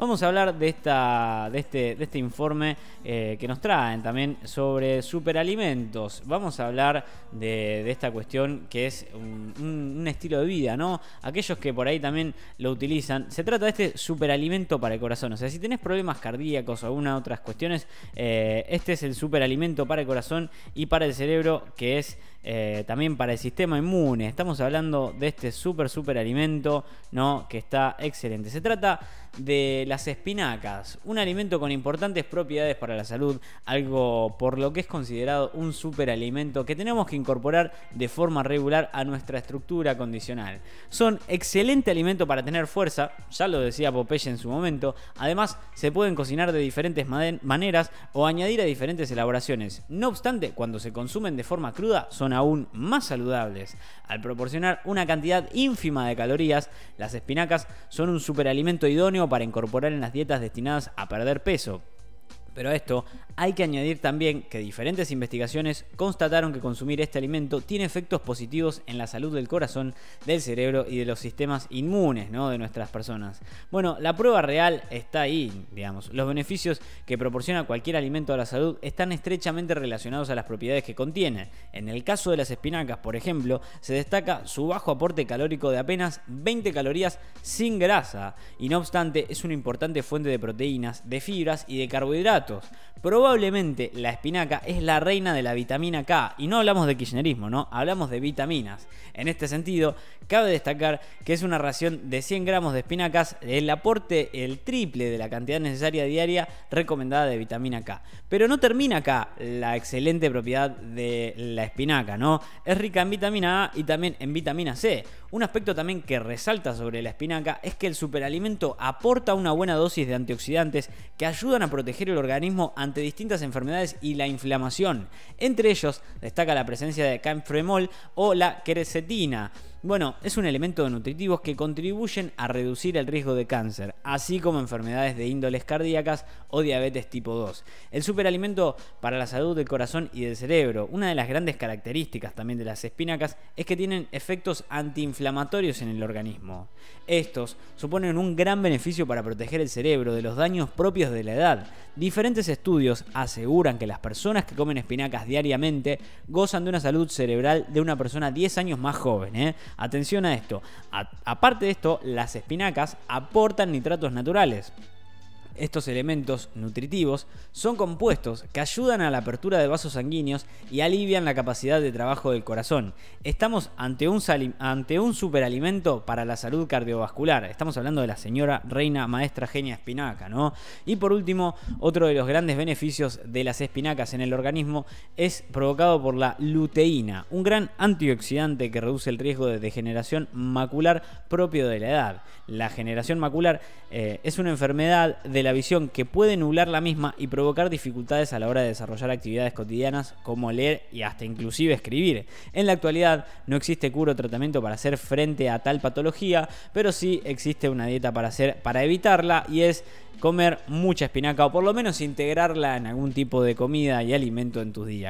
Vamos a hablar de, esta, de, este, de este informe eh, que nos traen también sobre superalimentos. Vamos a hablar de, esta cuestión que es un, estilo de vida, ¿no? Aquellos que por ahí también lo utilizan. Se trata de este superalimento para el corazón. O sea, si tenés problemas cardíacos o alguna otras cuestiones, eh, este es el superalimento para el corazón y para el cerebro que es eh, también para el sistema inmune. Estamos hablando de este super super alimento, ¿no? Que está excelente. Se trata de las espinacas, un alimento con importantes propiedades para la salud, algo por lo que es considerado un superalimento que tenemos que incorporar de forma regular a nuestra estructura condicional. Son excelente alimento para tener fuerza, ya lo decía Popeye en su momento, además se pueden cocinar de diferentes maneras o añadir a diferentes elaboraciones. No obstante, cuando se consumen de forma cruda son aún más saludables. Al proporcionar una cantidad ínfima de calorías, las espinacas son un superalimento idóneo para incorporar en las dietas destinadas a perder peso. Pero a esto hay que añadir también que diferentes investigaciones constataron que consumir este alimento tiene efectos positivos en la salud del corazón, del cerebro y de los sistemas inmunes ¿no? de nuestras personas. Bueno, la prueba real está ahí, digamos. Los beneficios que proporciona cualquier alimento a la salud están estrechamente relacionados a las propiedades que contiene. En el caso de las espinacas, por ejemplo, se destaca su bajo aporte calórico de apenas 20 calorías sin grasa, y no obstante es una importante fuente de proteínas, de fibras y de carbohidratos. Probablemente la espinaca es la reina de la vitamina K, y no hablamos de kirchnerismo, ¿no? Hablamos de vitaminas. En este sentido, cabe destacar que es una ración de 100 gramos de espinacas el aporte el triple de la cantidad necesaria diaria recomendada de vitamina K. Pero no termina acá la excelente propiedad de la espinaca, ¿no? Es rica en vitamina A y también en vitamina C. Un aspecto también que resalta sobre la espinaca es que el superalimento aporta una buena dosis de antioxidantes que ayudan a proteger el organismo ante distintas enfermedades y la inflamación. Entre ellos destaca la presencia de camfremol o la quercetina. Bueno, es un elemento de nutritivos que contribuyen a reducir el riesgo de cáncer, así como enfermedades de índoles cardíacas o diabetes tipo 2. El superalimento para la salud del corazón y del cerebro. Una de las grandes características también de las espinacas es que tienen efectos antiinflamatorios en el organismo. Estos suponen un gran beneficio para proteger el cerebro de los daños propios de la edad. Diferentes estudios aseguran que las personas que comen espinacas diariamente gozan de una salud cerebral de una persona 10 años más joven. ¿eh? Atención a esto. aparte de esto, las espinacas aportan nitratos naturales. Estos elementos nutritivos son compuestos que ayudan a la apertura de vasos sanguíneos y alivian la capacidad de trabajo del corazón. Estamos ante un, ante un superalimento para la salud cardiovascular. Estamos hablando de la señora reina maestra genia espinaca, ¿no? Y por último, otro de los grandes beneficios de las espinacas en el organismo es provocado por la luteína, un gran antioxidante que reduce el riesgo de degeneración macular propio de la edad. La generación macular eh, es una enfermedad de la visión que puede nublar la misma y provocar dificultades a la hora de desarrollar actividades cotidianas como leer y hasta inclusive escribir. En la actualidad no existe cura o tratamiento para hacer frente a tal patología, pero sí existe una dieta para, hacer, para evitarla y es comer mucha espinaca o por lo menos integrarla en algún tipo de comida y alimento en tus días.